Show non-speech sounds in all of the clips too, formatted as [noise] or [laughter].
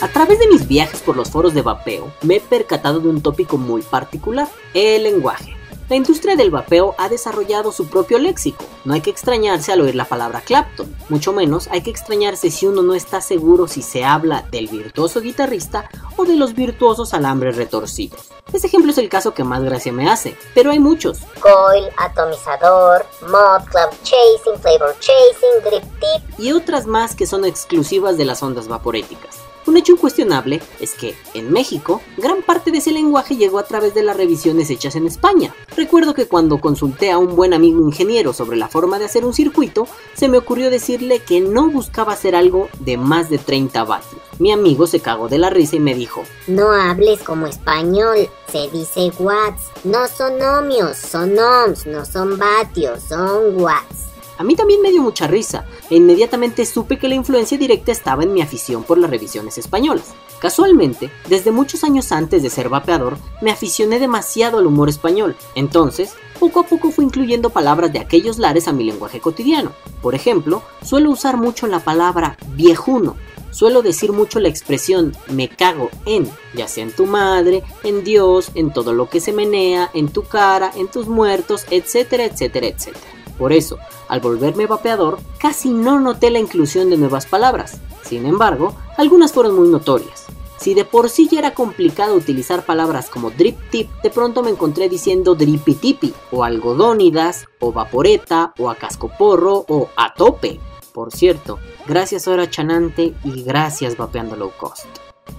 A través de mis viajes por los foros de vapeo, me he percatado de un tópico muy particular, el lenguaje. La industria del vapeo ha desarrollado su propio léxico. No hay que extrañarse al oír la palabra Clapton, mucho menos hay que extrañarse si uno no está seguro si se habla del virtuoso guitarrista o de los virtuosos alambres retorcidos. Ese ejemplo es el caso que más gracia me hace, pero hay muchos. Coil, atomizador, mod, club chasing, flavor chasing, grip tip y otras más que son exclusivas de las ondas vaporéticas. Un hecho incuestionable es que, en México, gran parte de ese lenguaje llegó a través de las revisiones hechas en España. Recuerdo que cuando consulté a un buen amigo ingeniero sobre la forma de hacer un circuito, se me ocurrió decirle que no buscaba hacer algo de más de 30 vatios. Mi amigo se cagó de la risa y me dijo, No hables como español, se dice watts, no son ohmios, son ohms, no son vatios, son watts. A mí también me dio mucha risa, e inmediatamente supe que la influencia directa estaba en mi afición por las revisiones españolas. Casualmente, desde muchos años antes de ser vapeador, me aficioné demasiado al humor español, entonces, poco a poco fui incluyendo palabras de aquellos lares a mi lenguaje cotidiano. Por ejemplo, suelo usar mucho la palabra viejuno, Suelo decir mucho la expresión me cago en, ya sea en tu madre, en Dios, en todo lo que se menea, en tu cara, en tus muertos, etcétera, etcétera, etcétera. Por eso, al volverme vapeador, casi no noté la inclusión de nuevas palabras. Sin embargo, algunas fueron muy notorias. Si de por sí ya era complicado utilizar palabras como drip tip, de pronto me encontré diciendo drippy tipi, o algodónidas, o vaporeta, o a cascoporro, o a tope. Por cierto, gracias Hora Chanante y gracias Vapeando Low Cost.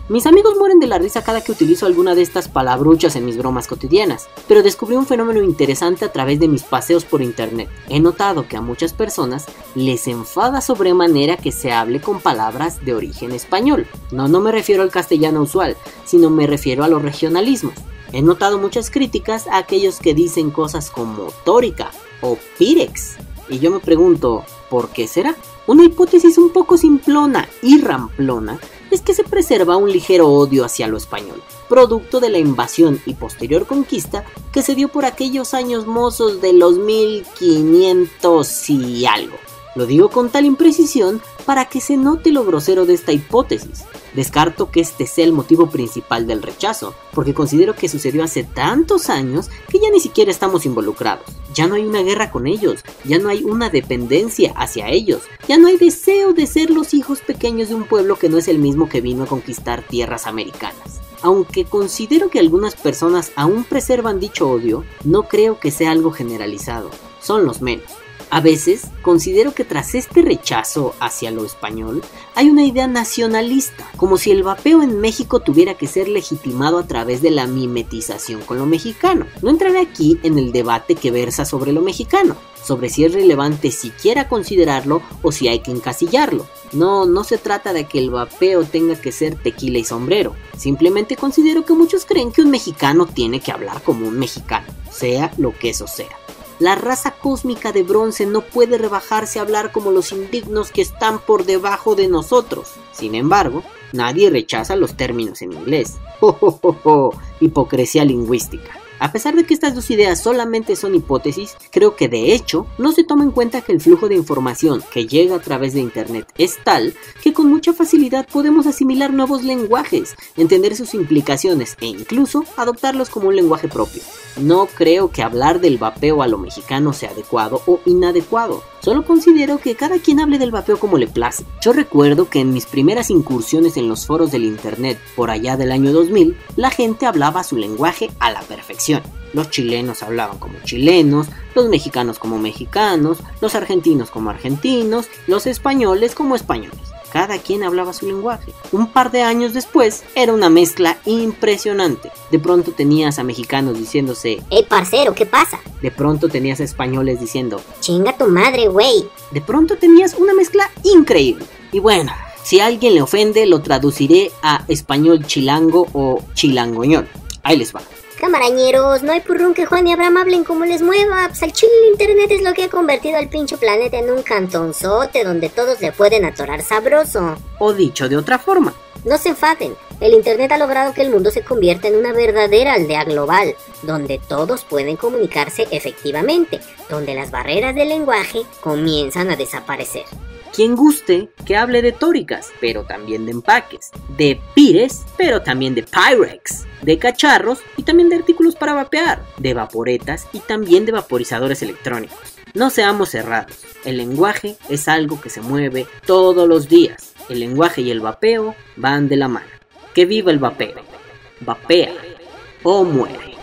Mis amigos mueren de la risa cada que utilizo alguna de estas palabruchas en mis bromas cotidianas, pero descubrí un fenómeno interesante a través de mis paseos por internet. He notado que a muchas personas les enfada sobremanera que se hable con palabras de origen español. No, no me refiero al castellano usual, sino me refiero a los regionalismos. He notado muchas críticas a aquellos que dicen cosas como tórica o pirex. Y yo me pregunto, ¿por qué será? Una hipótesis un poco simplona y ramplona es que se preserva un ligero odio hacia lo español, producto de la invasión y posterior conquista que se dio por aquellos años mozos de los 1500 y algo. Lo digo con tal imprecisión para que se note lo grosero de esta hipótesis. Descarto que este sea el motivo principal del rechazo, porque considero que sucedió hace tantos años que ya ni siquiera estamos involucrados. Ya no hay una guerra con ellos, ya no hay una dependencia hacia ellos, ya no hay deseo de ser los hijos pequeños de un pueblo que no es el mismo que vino a conquistar tierras americanas. Aunque considero que algunas personas aún preservan dicho odio, no creo que sea algo generalizado, son los menos. A veces considero que tras este rechazo hacia lo español hay una idea nacionalista, como si el vapeo en México tuviera que ser legitimado a través de la mimetización con lo mexicano. No entraré aquí en el debate que versa sobre lo mexicano, sobre si es relevante siquiera considerarlo o si hay que encasillarlo. No, no se trata de que el vapeo tenga que ser tequila y sombrero. Simplemente considero que muchos creen que un mexicano tiene que hablar como un mexicano, sea lo que eso sea. La raza cósmica de bronce no puede rebajarse a hablar como los indignos que están por debajo de nosotros. Sin embargo, nadie rechaza los términos en inglés. [laughs] ¡Oh, Hipocresía lingüística. A pesar de que estas dos ideas solamente son hipótesis, creo que de hecho no se toma en cuenta que el flujo de información que llega a través de Internet es tal que con mucha facilidad podemos asimilar nuevos lenguajes, entender sus implicaciones e incluso adoptarlos como un lenguaje propio. No creo que hablar del vapeo a lo mexicano sea adecuado o inadecuado. Solo considero que cada quien hable del vapeo como le place. Yo recuerdo que en mis primeras incursiones en los foros del internet por allá del año 2000, la gente hablaba su lenguaje a la perfección. Los chilenos hablaban como chilenos, los mexicanos como mexicanos, los argentinos como argentinos, los españoles como españoles cada quien hablaba su lenguaje. Un par de años después era una mezcla impresionante. De pronto tenías a mexicanos diciéndose, ¡Ey, parcero, qué pasa! De pronto tenías a españoles diciendo, ¡Chinga tu madre, güey! De pronto tenías una mezcla increíble. Y bueno, si a alguien le ofende, lo traduciré a español chilango o chilangoñol. Ahí les va. Camarañeros, no hay purrón que Juan y Abraham hablen como les mueva. Pues al chile internet es lo que ha convertido al pinche planeta en un cantonzote donde todos le pueden atorar sabroso. O dicho de otra forma. No se enfaden, el internet ha logrado que el mundo se convierta en una verdadera aldea global, donde todos pueden comunicarse efectivamente, donde las barreras del lenguaje comienzan a desaparecer. Quien guste, que hable de tóricas, pero también de empaques, de pires, pero también de pyrex, de cacharros y también de artículos para vapear, de vaporetas y también de vaporizadores electrónicos. No seamos cerrados, el lenguaje es algo que se mueve todos los días. El lenguaje y el vapeo van de la mano. Que viva el vapeo. Vapea o muere.